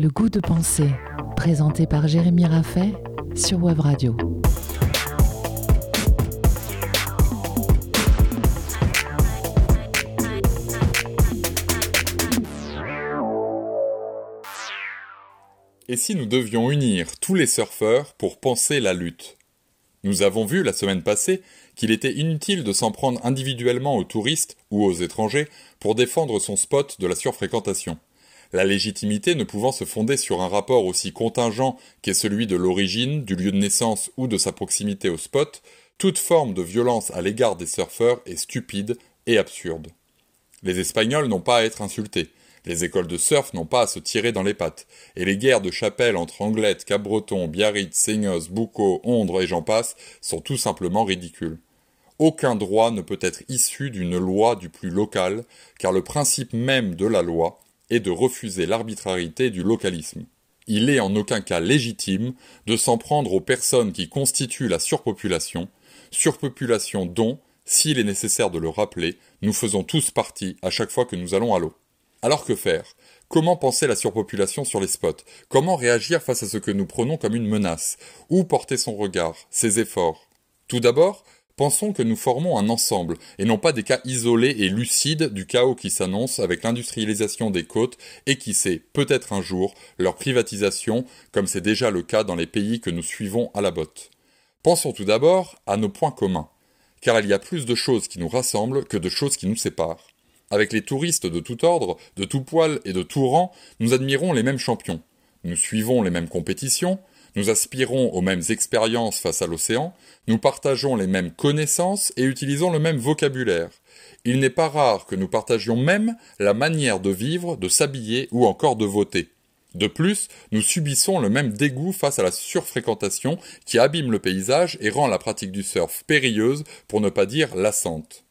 Le goût de penser, présenté par Jérémy Raffet sur Web Radio. Et si nous devions unir tous les surfeurs pour penser la lutte? Nous avons vu la semaine passée qu'il était inutile de s'en prendre individuellement aux touristes ou aux étrangers pour défendre son spot de la surfréquentation. La légitimité ne pouvant se fonder sur un rapport aussi contingent qu'est celui de l'origine, du lieu de naissance ou de sa proximité au spot, toute forme de violence à l'égard des surfeurs est stupide et absurde. Les Espagnols n'ont pas à être insultés, les écoles de surf n'ont pas à se tirer dans les pattes, et les guerres de chapelle entre Anglette, Cabreton, Biarritz, Seignos, Boucau, Ondre et j'en passe sont tout simplement ridicules. Aucun droit ne peut être issu d'une loi du plus local, car le principe même de la loi est de refuser l'arbitrarité du localisme. Il est en aucun cas légitime de s'en prendre aux personnes qui constituent la surpopulation, surpopulation dont, s'il est nécessaire de le rappeler, nous faisons tous partie à chaque fois que nous allons à l'eau. Alors que faire? Comment penser la surpopulation sur les spots? Comment réagir face à ce que nous prenons comme une menace? Où porter son regard, ses efforts? Tout d'abord, pensons que nous formons un ensemble, et non pas des cas isolés et lucides du chaos qui s'annonce avec l'industrialisation des côtes et qui sait, peut-être un jour, leur privatisation, comme c'est déjà le cas dans les pays que nous suivons à la botte. Pensons tout d'abord à nos points communs, car il y a plus de choses qui nous rassemblent que de choses qui nous séparent. Avec les touristes de tout ordre, de tout poil et de tout rang, nous admirons les mêmes champions. Nous suivons les mêmes compétitions, nous aspirons aux mêmes expériences face à l'océan, nous partageons les mêmes connaissances et utilisons le même vocabulaire. Il n'est pas rare que nous partagions même la manière de vivre, de s'habiller ou encore de voter. De plus, nous subissons le même dégoût face à la surfréquentation qui abîme le paysage et rend la pratique du surf périlleuse pour ne pas dire lassante.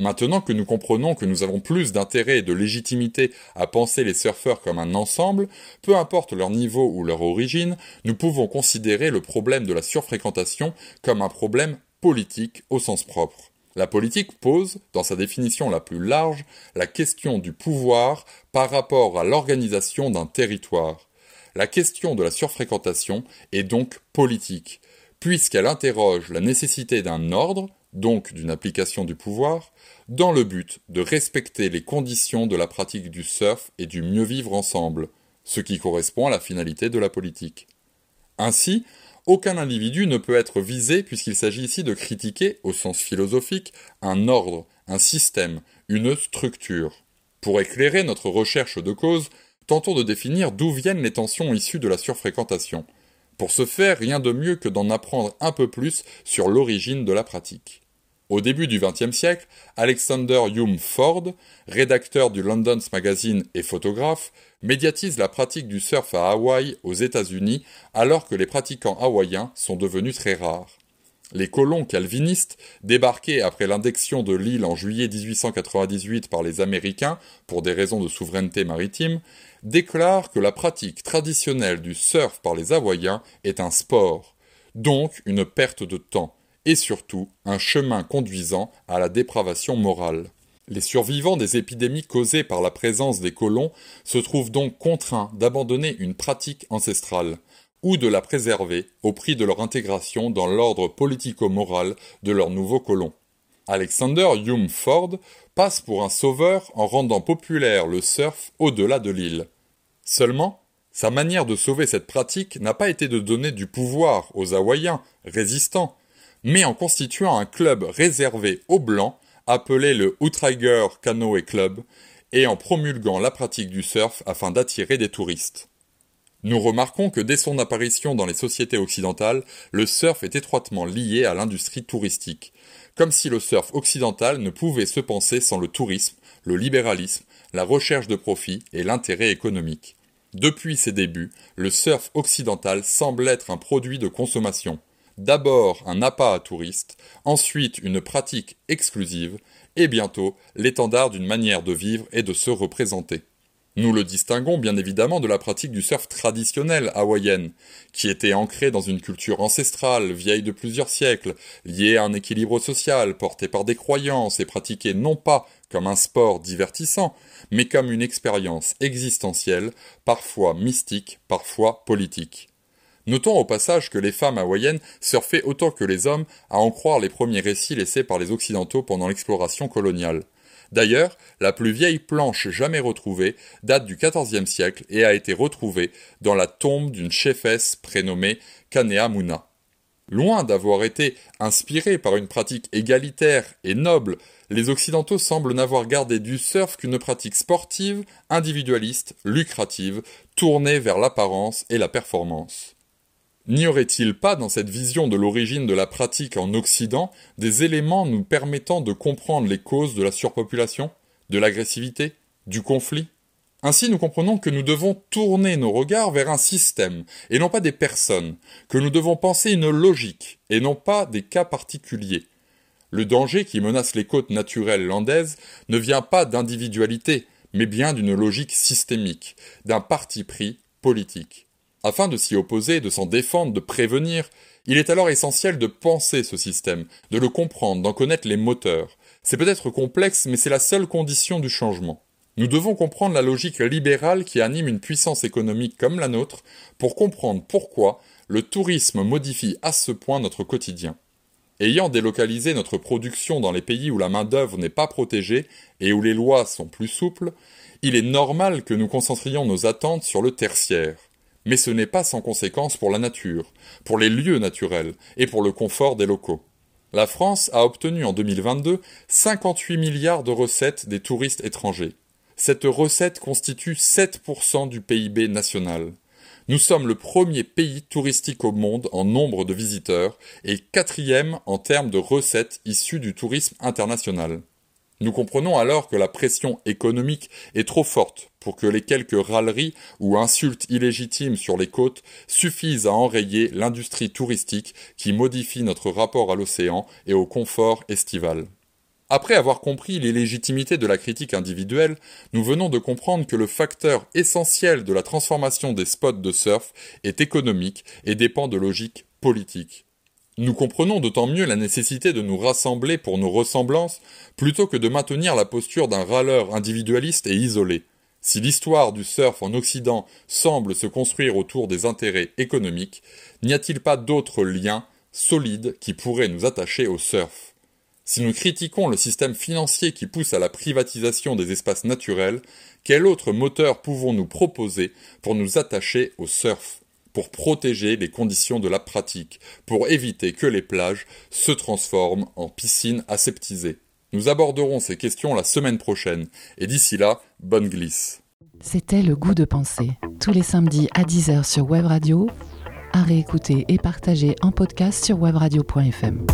Maintenant que nous comprenons que nous avons plus d'intérêt et de légitimité à penser les surfeurs comme un ensemble, peu importe leur niveau ou leur origine, nous pouvons considérer le problème de la surfréquentation comme un problème politique au sens propre. La politique pose, dans sa définition la plus large, la question du pouvoir par rapport à l'organisation d'un territoire. La question de la surfréquentation est donc politique, puisqu'elle interroge la nécessité d'un ordre, donc d'une application du pouvoir, dans le but de respecter les conditions de la pratique du surf et du mieux vivre ensemble, ce qui correspond à la finalité de la politique. Ainsi, aucun individu ne peut être visé puisqu'il s'agit ici de critiquer, au sens philosophique, un ordre, un système, une structure. Pour éclairer notre recherche de cause, tentons de définir d'où viennent les tensions issues de la surfréquentation. Pour ce faire, rien de mieux que d'en apprendre un peu plus sur l'origine de la pratique. Au début du XXe siècle, Alexander Hume Ford, rédacteur du London's Magazine et photographe, médiatise la pratique du surf à Hawaï aux États-Unis alors que les pratiquants hawaïens sont devenus très rares. Les colons calvinistes, débarqués après l'indexion de l'île en juillet 1898 par les Américains pour des raisons de souveraineté maritime, déclarent que la pratique traditionnelle du surf par les Hawaïens est un sport, donc une perte de temps, et surtout un chemin conduisant à la dépravation morale. Les survivants des épidémies causées par la présence des colons se trouvent donc contraints d'abandonner une pratique ancestrale, ou de la préserver au prix de leur intégration dans l'ordre politico-moral de leurs nouveaux colons. Alexander Hume Ford passe pour un sauveur en rendant populaire le surf au-delà de l'île. Seulement, sa manière de sauver cette pratique n'a pas été de donner du pouvoir aux Hawaïens, résistants, mais en constituant un club réservé aux Blancs, appelé le Outriger Canoe Club, et en promulguant la pratique du surf afin d'attirer des touristes. Nous remarquons que dès son apparition dans les sociétés occidentales, le surf est étroitement lié à l'industrie touristique, comme si le surf occidental ne pouvait se penser sans le tourisme, le libéralisme, la recherche de profit et l'intérêt économique. Depuis ses débuts, le surf occidental semble être un produit de consommation, d'abord un appât à touristes, ensuite une pratique exclusive, et bientôt l'étendard d'une manière de vivre et de se représenter. Nous le distinguons bien évidemment de la pratique du surf traditionnel hawaïenne, qui était ancrée dans une culture ancestrale, vieille de plusieurs siècles, liée à un équilibre social, porté par des croyances et pratiquée non pas comme un sport divertissant, mais comme une expérience existentielle, parfois mystique, parfois politique. Notons au passage que les femmes hawaïennes surfaient autant que les hommes, à en croire les premiers récits laissés par les Occidentaux pendant l'exploration coloniale. D'ailleurs, la plus vieille planche jamais retrouvée date du XIVe siècle et a été retrouvée dans la tombe d'une chefesse prénommée Kaneamuna. Loin d'avoir été inspirés par une pratique égalitaire et noble, les Occidentaux semblent n'avoir gardé du surf qu'une pratique sportive, individualiste, lucrative, tournée vers l'apparence et la performance. N'y aurait-il pas dans cette vision de l'origine de la pratique en Occident des éléments nous permettant de comprendre les causes de la surpopulation, de l'agressivité, du conflit? Ainsi nous comprenons que nous devons tourner nos regards vers un système, et non pas des personnes, que nous devons penser une logique, et non pas des cas particuliers. Le danger qui menace les côtes naturelles landaises ne vient pas d'individualité, mais bien d'une logique systémique, d'un parti pris politique. Afin de s'y opposer, de s'en défendre, de prévenir, il est alors essentiel de penser ce système, de le comprendre, d'en connaître les moteurs. C'est peut-être complexe, mais c'est la seule condition du changement. Nous devons comprendre la logique libérale qui anime une puissance économique comme la nôtre pour comprendre pourquoi le tourisme modifie à ce point notre quotidien. Ayant délocalisé notre production dans les pays où la main-d'œuvre n'est pas protégée et où les lois sont plus souples, il est normal que nous concentrions nos attentes sur le tertiaire. Mais ce n'est pas sans conséquence pour la nature, pour les lieux naturels et pour le confort des locaux. La France a obtenu en 2022 58 milliards de recettes des touristes étrangers. Cette recette constitue 7% du PIB national. Nous sommes le premier pays touristique au monde en nombre de visiteurs et quatrième en termes de recettes issues du tourisme international. Nous comprenons alors que la pression économique est trop forte pour que les quelques râleries ou insultes illégitimes sur les côtes suffisent à enrayer l'industrie touristique qui modifie notre rapport à l'océan et au confort estival. Après avoir compris l'illégitimité de la critique individuelle, nous venons de comprendre que le facteur essentiel de la transformation des spots de surf est économique et dépend de logiques politiques. Nous comprenons d'autant mieux la nécessité de nous rassembler pour nos ressemblances plutôt que de maintenir la posture d'un râleur individualiste et isolé. Si l'histoire du surf en Occident semble se construire autour des intérêts économiques, n'y a-t-il pas d'autres liens solides qui pourraient nous attacher au surf? Si nous critiquons le système financier qui pousse à la privatisation des espaces naturels, quel autre moteur pouvons-nous proposer pour nous attacher au surf? Pour protéger les conditions de la pratique, pour éviter que les plages se transforment en piscines aseptisées. Nous aborderons ces questions la semaine prochaine, et d'ici là, bonne glisse. C'était le goût de penser, tous les samedis à 10h sur Web Radio, à réécouter et partager en podcast sur webradio.fm.